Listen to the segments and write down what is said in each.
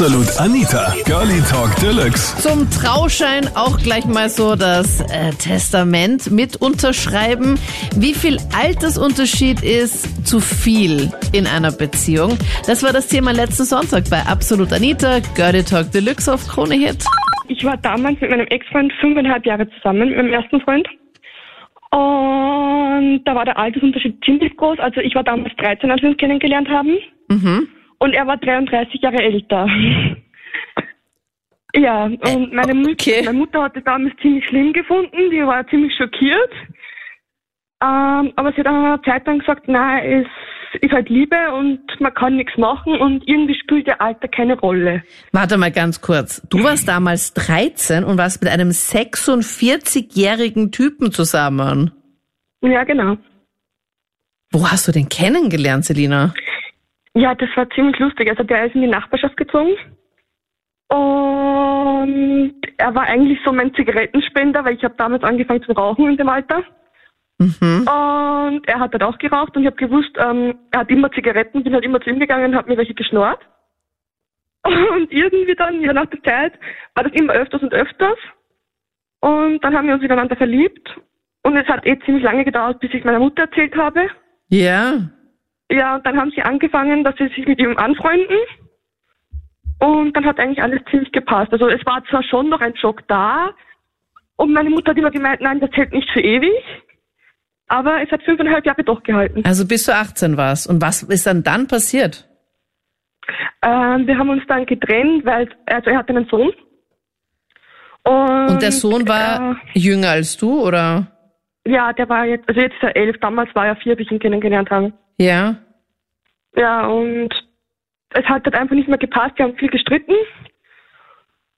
Absolut Anita, Girlie Talk Deluxe. Zum Trauschein auch gleich mal so das äh, Testament mit unterschreiben. Wie viel Altersunterschied ist zu viel in einer Beziehung? Das war das Thema letzten Sonntag bei Absolut Anita, Girlie Talk Deluxe auf Krone Hit. Ich war damals mit meinem Ex-Freund fünfeinhalb Jahre zusammen, mit meinem ersten Freund. Und da war der Altersunterschied ziemlich groß. Also ich war damals 13, als wir uns kennengelernt haben. Mhm. Und er war 33 Jahre älter. Ja, und meine, okay. meine Mutter hat das damals ziemlich schlimm gefunden. Die war ziemlich schockiert. Ähm, aber sie hat nach einer Zeit dann gesagt, nein, es ist halt Liebe und man kann nichts machen und irgendwie spielt der Alter keine Rolle. Warte mal ganz kurz. Du warst damals 13 und warst mit einem 46-jährigen Typen zusammen. Ja, genau. Wo hast du den kennengelernt, Selina? Ja, das war ziemlich lustig. Also der ist in die Nachbarschaft gezogen. Und er war eigentlich so mein Zigarettenspender, weil ich habe damals angefangen zu rauchen in dem Alter. Mhm. Und er hat halt auch geraucht und ich habe gewusst, ähm, er hat immer Zigaretten, bin halt immer zu ihm gegangen und habe mir welche geschnort. Und irgendwie dann, ja nach der Zeit, war das immer öfters und öfters. Und dann haben wir uns miteinander verliebt. Und es hat eh ziemlich lange gedauert, bis ich meiner Mutter erzählt habe. Ja. Ja, und dann haben sie angefangen, dass sie sich mit ihm anfreunden. Und dann hat eigentlich alles ziemlich gepasst. Also es war zwar schon noch ein Schock da. Und meine Mutter hat immer gemeint, nein, das hält nicht für ewig. Aber es hat fünfeinhalb Jahre doch gehalten. Also bis du 18 warst. Und was ist dann dann passiert? Ähm, wir haben uns dann getrennt, weil also er hat einen Sohn. Und, Und der Sohn war jünger als du, oder? Äh, ja, der war jetzt, also jetzt ist er elf, damals war er vier, bis ich ihn kennengelernt habe. Ja. Ja, und es hat halt einfach nicht mehr gepasst, wir haben viel gestritten.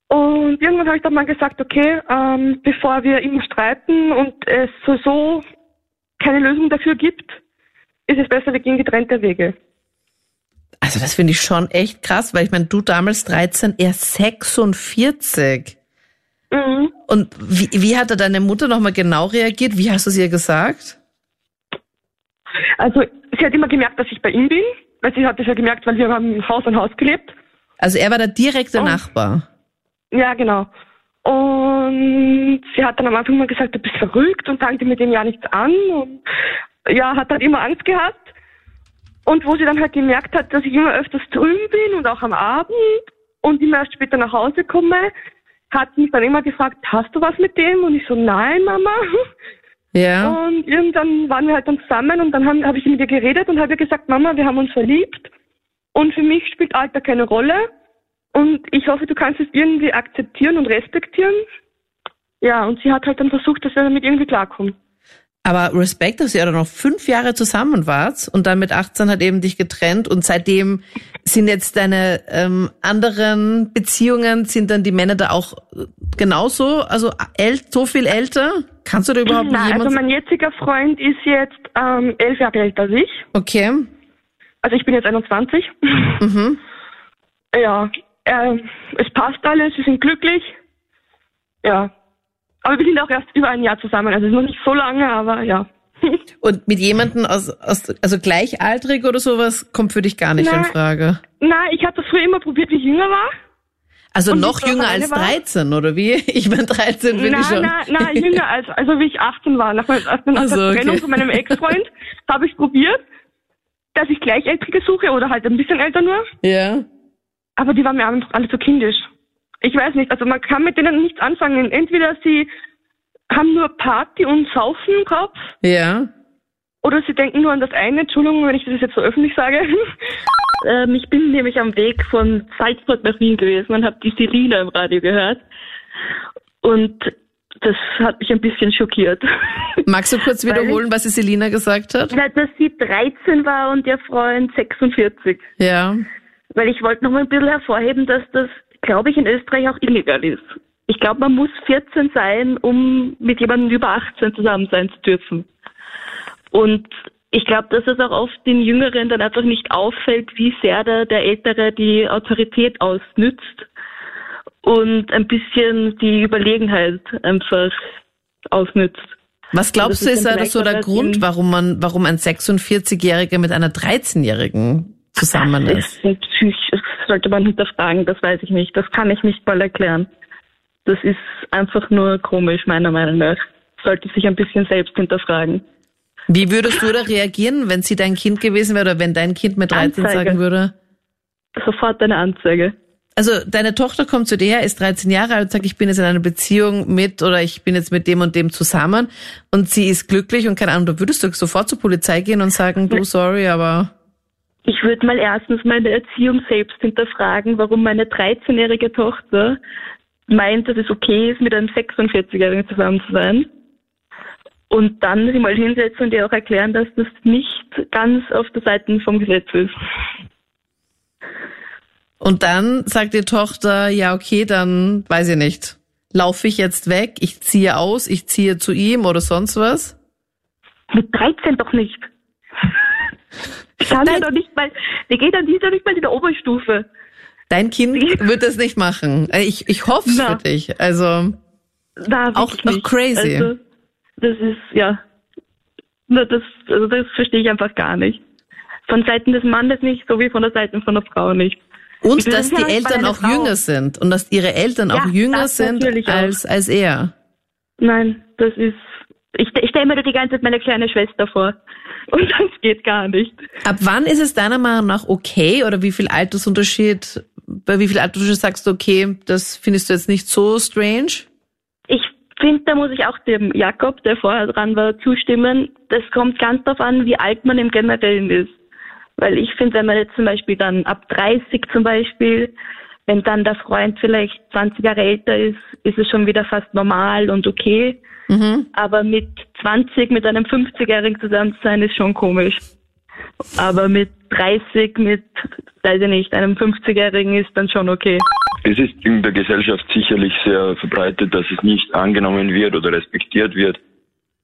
Und irgendwann habe ich dann mal gesagt, okay, ähm, bevor wir immer streiten und es so keine Lösung dafür gibt, ist es besser, wir gehen getrennte Wege. Also das finde ich schon echt krass, weil ich meine, du damals 13, er 46. Mhm. Und wie, wie hat da deine Mutter nochmal genau reagiert? Wie hast du es ihr gesagt? Also sie hat immer gemerkt, dass ich bei ihm bin, weil sie hat das ja gemerkt, weil wir haben Haus an Haus gelebt. Also er war der direkte Oh. Nachbar. Ja, genau. Und sie hat dann am Anfang mal gesagt, du bist verrückt und fang dir mit dem ja nichts an. Und ja, hat halt immer Angst gehabt. Und wo sie dann halt gemerkt hat, dass ich immer öfters drüben bin und auch am Abend und immer erst später nach Hause komme, hat mich dann immer gefragt, hast du was mit dem? Und ich so, nein, Mama. Ja. Und irgendwann waren wir halt dann zusammen und dann habe hab ich mit ihr geredet und habe ihr gesagt, Mama, wir haben uns verliebt und für mich spielt Alter keine Rolle und ich hoffe, du kannst es irgendwie akzeptieren und respektieren. Ja, und sie hat halt dann versucht, dass wir damit irgendwie klarkommen. Aber Respekt, dass ihr dann noch fünf Jahre zusammen wart und dann mit 18 hat eben dich getrennt und seitdem sind jetzt deine ähm, anderen Beziehungen, sind dann die Männer da auch äh, genauso, also äl so viel älter? Kannst du da überhaupt Nein, jemand... also mein jetziger Freund ist jetzt ähm, elf Jahre älter als ich. okay. Also ich bin jetzt 21. Mhm. Ja, äh, es passt alles, wir sind glücklich. Ja. Aber wir sind auch erst über ein Jahr zusammen, also es ist noch nicht so lange, aber ja. Und mit jemandem aus, aus also gleichaltrig oder sowas kommt für dich gar nicht in Nein. Frage. Nein, ich habe das früher immer probiert, wie ich jünger war. Also Und noch war jünger als war? 13, oder wie? Ich bin 13, bin nein, ich schon. nein, nein, jünger als, also wie ich 18 war. Nach, meiner- nach Ach so, der okay. Trennung von meinem Ex-Freund habe ich probiert, dass ich Gleichaltrige suche oder halt ein bisschen älter nur. Ja. Aber die waren mir einfach alle zu kindisch. Ich weiß nicht, also man kann mit denen nichts anfangen. Entweder sie haben nur Party und Saufen im Kopf Ja. oder sie denken nur an das eine. Entschuldigung, wenn ich das jetzt so öffentlich sage. Ähm, ich bin nämlich am Weg von Salzburg nach Wien gewesen und habe die Selina im Radio gehört. Und das hat mich ein bisschen schockiert. Magst du kurz wiederholen, was die Selina gesagt hat? Na, dass sie 13 war und ihr Freund 46. Ja. Weil ich wollte noch mal ein bisschen hervorheben, dass das, glaube ich, in Österreich auch illegal ist. Ich glaube, man muss 14 sein, um mit jemandem über 18 zusammen sein zu dürfen. Und ich glaube, dass es auch oft den Jüngeren dann einfach nicht auffällt, wie sehr der, der Ältere die Autorität ausnützt und ein bisschen die Überlegenheit einfach ausnützt. Was glaubst Also du, ist ist dann so der Grund, warum man, warum ein 46-Jähriger mit einer 13-Jährigen zusammen Das ist? sind psych sollte man hinterfragen, das weiß ich nicht. Das kann ich nicht mal erklären. Das ist einfach nur komisch, meiner Meinung nach. Sollte sich ein bisschen selbst hinterfragen. Wie würdest du da reagieren, wenn sie dein Kind gewesen wäre oder wenn dein Kind mit 13 Anzeige. sagen würde? Sofort eine Anzeige. Also deine Tochter kommt zu dir, ist 13 Jahre alt und sagt, ich bin jetzt in einer Beziehung mit oder ich bin jetzt mit dem und dem zusammen und sie ist glücklich und keine Ahnung, da würdest du sofort zur Polizei gehen und sagen, du sorry, aber Ich würde mal erstens meine Erziehung selbst hinterfragen, warum meine 13-jährige Tochter meint, dass es okay ist, mit einem 46-Jährigen zusammen zu sein. Und dann sie mal hinsetzen und ihr auch erklären, dass das nicht ganz auf der Seite vom Gesetz ist. und dann sagt die Tochter, ja okay, dann weiß ich nicht, laufe ich jetzt weg, ich ziehe aus, ich ziehe zu ihm oder sonst was? Mit 13 doch nicht. Die kann ja Nein. doch nicht mal, die geht dann, die ist ja nicht mal in der Oberstufe. Dein Kind wird das nicht machen. Ich, ich hoffe es für dich. Also Na, Auch- auch crazy. Also, das ist, ja. Na, das, also das verstehe ich einfach gar nicht. Von Seiten des Mannes nicht, so wie von der Seite von der Frau nicht. Und dass das die ja Eltern auch Frau- jünger sind und dass ihre Eltern Ja, auch jünger sind als, als er. Nein, das ist, ich, ich stelle mir da die ganze Zeit meine kleine Schwester vor. Und das geht gar nicht. Ab wann ist es deiner Meinung nach okay oder wie viel Altersunterschied, bei wie viel Altersunterschied sagst du, okay, das findest du jetzt nicht so strange? Ich finde, da muss ich auch dem Jakob, der vorher dran war, zustimmen. Das kommt ganz darauf an, wie alt man im Generellen ist. Weil ich finde, wenn man jetzt zum Beispiel dann ab 30 zum Beispiel, wenn dann der Freund vielleicht 20 Jahre älter ist, ist es schon wieder fast normal und okay. Mhm. Aber mit 20 mit einem 50-Jährigen zusammen zu sein, ist schon komisch. Aber mit 30 mit, weiß ich nicht, einem 50-Jährigen ist dann schon okay. Es ist in der Gesellschaft sicherlich sehr verbreitet, dass es nicht angenommen wird oder respektiert wird.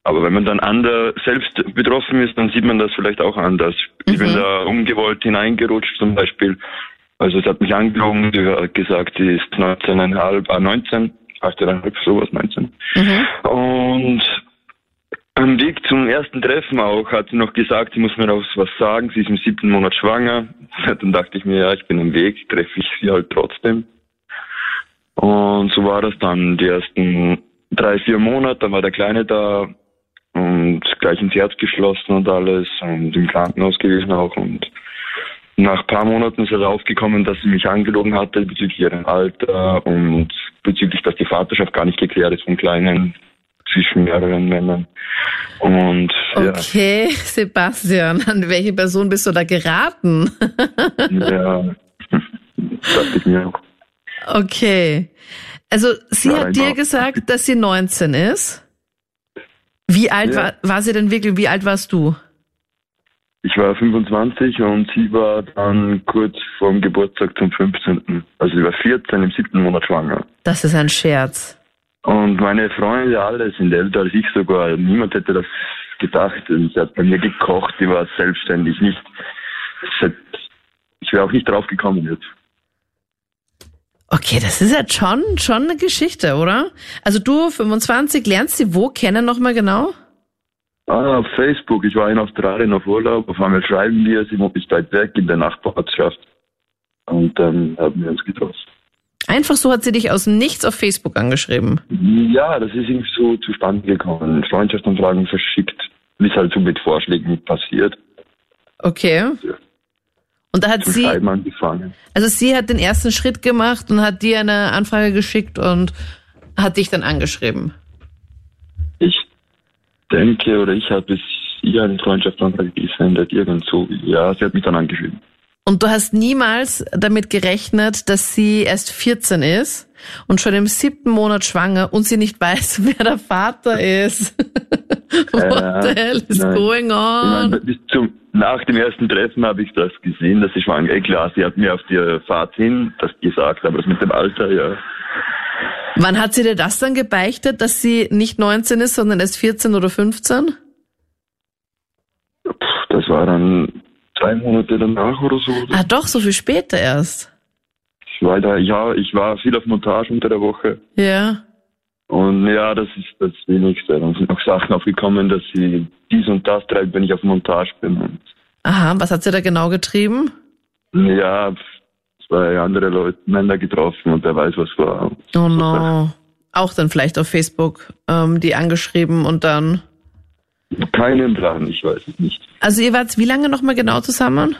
Aber wenn man dann ander selbst betroffen ist, dann sieht man das vielleicht auch anders. Ich bin da ungewollt hineingerutscht zum Beispiel. Also es hat mich angelogen, sie hat gesagt, sie ist 19,5, ah 19, 18,5, sowas 19. Und am Weg zum ersten Treffen auch hat sie noch gesagt, sie muss mir auch was sagen, sie ist im siebten Monat schwanger. Dann dachte ich mir, ja, ich bin im Weg, treffe ich sie halt trotzdem. Und so war das dann die ersten drei, vier Monate, dann war der Kleine da und gleich ins Herz geschlossen und alles und im Krankenhaus gewesen auch und nach ein paar Monaten ist herausgekommen, dass sie mich angelogen hatte bezüglich ihrem Alter und bezüglich, dass die Vaterschaft gar nicht geklärt ist vom Kleinen zwischen mehreren Männern. Und Okay, Sebastian, an welche Person bist du da geraten? ja, ja dachte ich mir auch. Okay. Also sie Ja, hat dir genau. gesagt, dass sie 19 ist. Wie alt Ja. war, war sie denn wirklich? Wie alt warst du? Ich war 25 und sie war dann kurz vorm Geburtstag zum 15. Also sie war 14 im siebten Monat schwanger. Das ist ein Scherz. Und meine Freunde alle sind älter als ich sogar. Niemand hätte das gedacht. Und sie hat bei mir gekocht, die war selbstständig. Nicht, ich wäre auch nicht drauf gekommen jetzt. Okay, das ist jetzt schon, schon eine Geschichte, oder? Also du, 25, lernst sie wo kennen nochmal genau? Ah, auf Facebook. Ich war in Australien auf Urlaub. Auf einmal schreiben wir, sie wohnt nicht weit weg in der Nachbarschaft. Und dann haben wir uns getroffen. Einfach so hat sie dich aus dem Nichts auf Facebook angeschrieben. Ja, das ist irgendwie so zustande gekommen. Freundschaftsanfragen verschickt, wie es halt so mit Vorschlägen passiert. Okay. Und da hat Zum sie, Schreiben angefangen. also sie hat den ersten Schritt gemacht und hat dir eine Anfrage geschickt und hat dich dann angeschrieben. Denke, oder ich habe es ihr eine Freundschaftsanfrage gesendet, irgend so. Ja, sie hat mich dann angeschrieben. Und du hast niemals damit gerechnet, dass sie erst 14 ist und schon im siebten Monat schwanger und sie nicht weiß, wer der Vater ist. What the hell is nein. going Ich meine, on? bis zum, nach dem ersten Treffen habe ich das gesehen, dass sie schwanger ist. Klar, sie hat mir auf die Fahrt hin das gesagt, aber das mit dem Alter, ja. Wann hat sie dir das dann gebeichtet, dass sie nicht 19 ist, sondern erst 14 oder 15? Puh, Das war dann drei Monate danach oder so. Ah, doch, so viel später erst. Ich war da, ja, ich war viel auf Montage unter der Woche. Ja. Und ja, das ist das Wenigste. Dann sind noch Sachen aufgekommen, dass sie dies und das treibt, wenn ich auf Montage bin. Aha, was hat sie da genau getrieben? ja, zwei andere Leute, Männer getroffen und wer weiß, was war. Oh no. Auch dann vielleicht auf Facebook ähm, die angeschrieben und dann. Keinen Plan, ich weiß es nicht. Also ihr wart wie lange nochmal genau zusammen?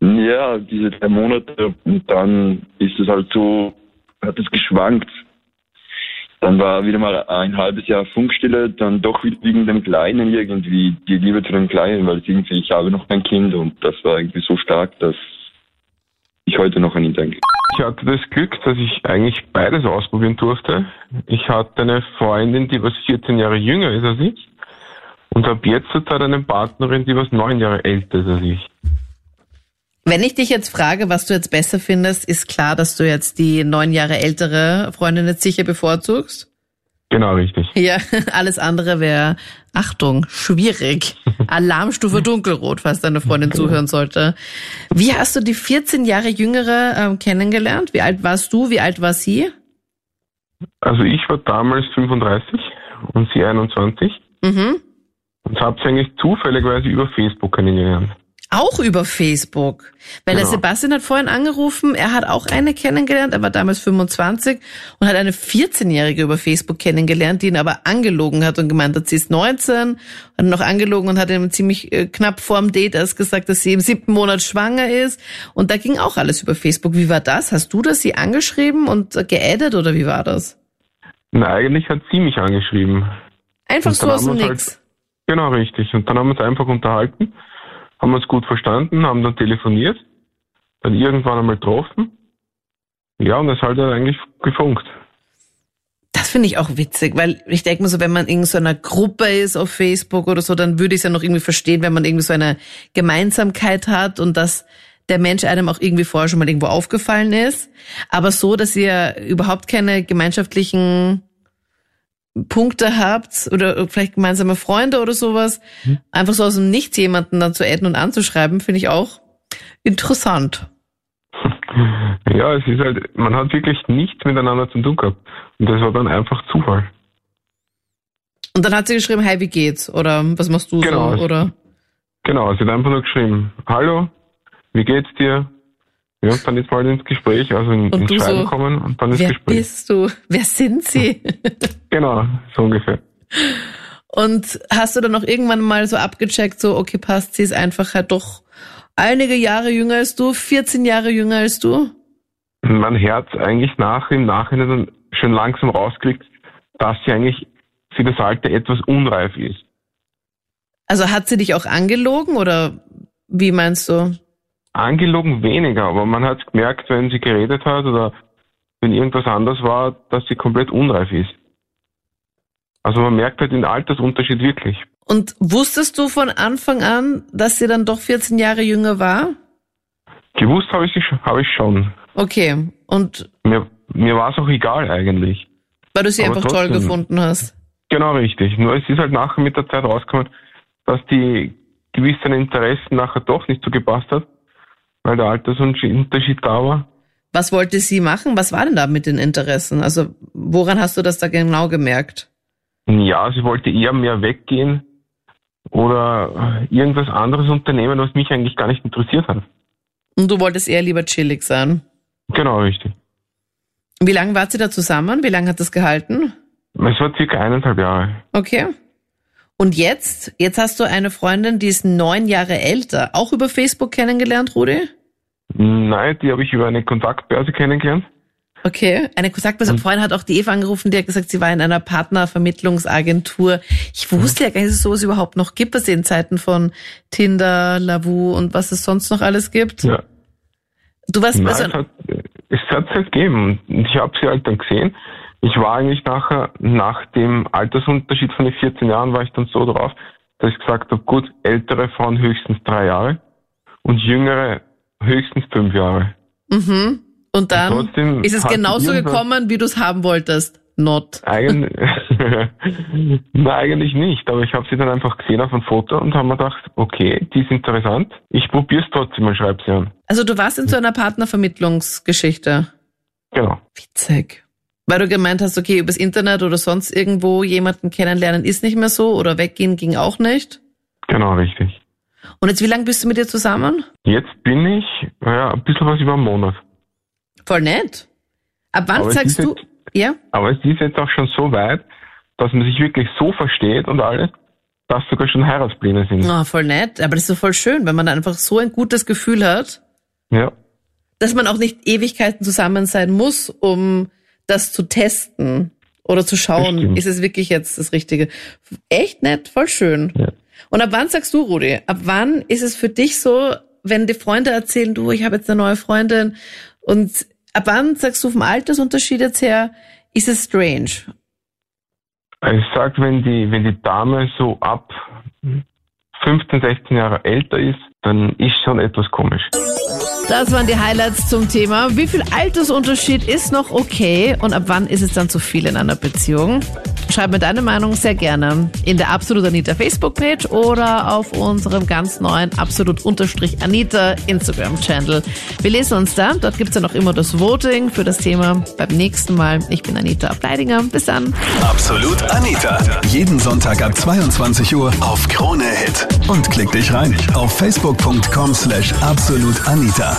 Ja, diese drei Monate und dann ist es halt so, hat es geschwankt. Dann war wieder mal ein halbes Jahr Funkstille, dann doch wieder wegen dem Kleinen irgendwie, die Liebe zu dem Kleinen, weil irgendwie, ich habe noch ein Kind und das war irgendwie so stark, dass ich heute noch an ihn denke. Ich hatte das Glück, dass ich eigentlich beides ausprobieren durfte. Ich hatte eine Freundin, die was 14 Jahre jünger ist als ich und habe jetzt zurzeit eine Partnerin, die was neun Jahre älter ist als ich. Wenn ich dich jetzt frage, was du jetzt besser findest, ist klar, dass du jetzt die neun Jahre ältere Freundin jetzt sicher bevorzugst? Genau, richtig. Ja, alles andere wäre, Achtung, schwierig. Alarmstufe dunkelrot, falls deine Freundin zuhören sollte. Wie hast du die 14 Jahre jüngere ähm, kennengelernt? Wie alt warst du? Wie alt war sie? Also ich war damals 35 und sie 21 Mhm. und habe sie eigentlich zufälligerweise über Facebook kennengelernt. Auch über Facebook. Weil der Genau. Sebastian hat vorhin angerufen, er hat auch eine kennengelernt, er war damals 25 und hat eine 14-Jährige über Facebook kennengelernt, die ihn aber angelogen hat und gemeint hat, sie ist 19, hat noch angelogen und hat ihm ziemlich äh, knapp vorm Date erst gesagt, dass sie im siebten Monat schwanger ist. Und da ging auch alles über Facebook. Wie war das? Hast du das sie angeschrieben und geaddet oder wie war das? Na, eigentlich hat sie mich angeschrieben. Einfach so aus dem Nix. Genau, richtig. Und dann haben wir uns einfach unterhalten, haben uns gut verstanden, haben dann telefoniert, dann irgendwann einmal getroffen. Ja, und es hat dann eigentlich gefunkt. Das finde ich auch witzig, weil ich denke mir so, wenn man in so einer Gruppe ist auf Facebook oder so, dann würde ich es ja noch irgendwie verstehen, wenn man irgendwie so eine Gemeinsamkeit hat und dass der Mensch einem auch irgendwie vorher schon mal irgendwo aufgefallen ist. Aber so, dass ihr überhaupt keine gemeinschaftlichen Punkte habt oder vielleicht gemeinsame Freunde oder sowas, einfach so aus dem Nichts jemanden dann zu adden und anzuschreiben, finde ich auch interessant. Ja, es ist halt, man hat wirklich nichts miteinander zu tun gehabt. Und das war dann einfach Zufall. Und dann hat sie geschrieben, hey, wie geht's? Oder was machst du Genau. so? Oder Genau, sie hat einfach nur geschrieben, hallo, wie geht's dir? Ja, und dann ist mal ins Gespräch, also in, Und ins du Schreiben so, kommen und dann ins wer Gespräch. bist du? Wer sind sie? Genau, so ungefähr. Und hast du dann noch irgendwann mal so abgecheckt, so, okay, passt, sie ist einfach halt doch einige Jahre jünger als du, 14 Jahre jünger als du? Man hört eigentlich nach, im Nachhinein dann schon langsam rauskriegt, dass sie eigentlich für das Alter etwas unreif ist. Also hat sie dich auch angelogen oder wie meinst du? Angelogen weniger, aber man hat gemerkt, wenn sie geredet hat oder wenn irgendwas anders war, dass sie komplett unreif ist. Also man merkt halt den Altersunterschied wirklich. Und wusstest du von Anfang an, dass sie dann doch 14 Jahre jünger war? Gewusst habe ich, habe ich schon. Okay. Und Mir, mir war es auch egal eigentlich. weil du sie Aber einfach toll trotzdem. gefunden hast. Genau richtig. Nur es ist halt nachher mit der Zeit rausgekommen, dass die gewissen Interessen nachher doch nicht so gepasst hat, weil der Altersunterschied da war. Was wollte sie machen? Was war denn da mit den Interessen? Also woran hast du das da genau gemerkt? Ja, sie wollte eher mehr weggehen oder irgendwas anderes unternehmen, was mich eigentlich gar nicht interessiert hat. Und du wolltest eher lieber chillig sein. Genau richtig. Wie lange wart ihr da zusammen? Wie lange hat das gehalten? Es war circa eineinhalb Jahre. Okay. Und jetzt? Jetzt hast du eine Freundin, die ist neun Jahre älter. Auch über Facebook kennengelernt, Rudi? Nein, die habe ich über eine Kontaktbörse kennengelernt. Okay. Eine Kontaktperson. Vorhin hat auch die Eva angerufen, die hat gesagt, sie war in einer Partnervermittlungsagentur. Ich wusste ja gar nicht, dass es sowas überhaupt noch gibt, was in Zeiten von Tinder, Lavu und was es sonst noch alles gibt. Ja. Du warst Nein, also, es hat es hat halt gegeben. Und ich habe sie halt dann gesehen. Ich war eigentlich nachher, nach dem Altersunterschied von den 14 Jahren, war ich dann so drauf, dass ich gesagt habe, gut, ältere Frauen höchstens drei Jahre und jüngere höchstens fünf Jahre. mhm. Und dann Und ist es genauso gekommen, wie du es haben wolltest. Not. Eigentlich, Nein, eigentlich nicht, aber ich habe sie dann einfach gesehen auf einem Foto und habe mir gedacht, okay, die ist interessant. Ich probiere es trotzdem mal, schreib sie an. Also du warst in so einer Partnervermittlungsgeschichte. Genau. Witzig. Weil du gemeint hast, okay, übers Internet oder sonst irgendwo jemanden kennenlernen ist nicht mehr so oder weggehen ging auch nicht. Genau, richtig. Und jetzt, wie lange bist du mit ihr zusammen? Jetzt bin ich ja, ein bisschen was über einen Monat. Voll nett. Ab wann Aber sagst du, jetzt- ja? Aber es ist jetzt auch schon so weit, dass man sich wirklich so versteht und alles, dass sogar schon Heiratspläne sind. Oh, voll nett. Aber das ist so voll schön, wenn man einfach so ein gutes Gefühl hat, Ja. dass man auch nicht Ewigkeiten zusammen sein muss, um das zu testen oder zu schauen, stimmt. ist es wirklich jetzt das Richtige. Echt nett, voll schön. Ja. Und ab wann sagst du, Rudi, ab wann ist es für dich so, wenn die Freunde erzählen, du, ich habe jetzt eine neue Freundin und ab wann sagst du vom Altersunterschied jetzt her, ist es strange? Also Ich sag, wenn die, wenn die Dame so ab 15, 16 Jahre älter ist, dann ist schon etwas komisch. Das waren die Highlights zum Thema. Wie viel Altersunterschied ist noch okay und ab wann ist es dann zu viel in einer Beziehung? Schreib mir deine Meinung sehr gerne in der Absolut Anita Facebook-Page oder auf unserem ganz neuen Absolut Unterstrich Anita Instagram-Channel. Wir lesen uns da. Dort gibt's dann auch immer das Voting für das Thema beim nächsten Mal. Ich bin Anita Bleidinger. Bis dann. Absolut Anita. Jeden Sonntag ab 22 Uhr auf Krone Hit. Und klick dich rein auf facebook.com slash absolutanita.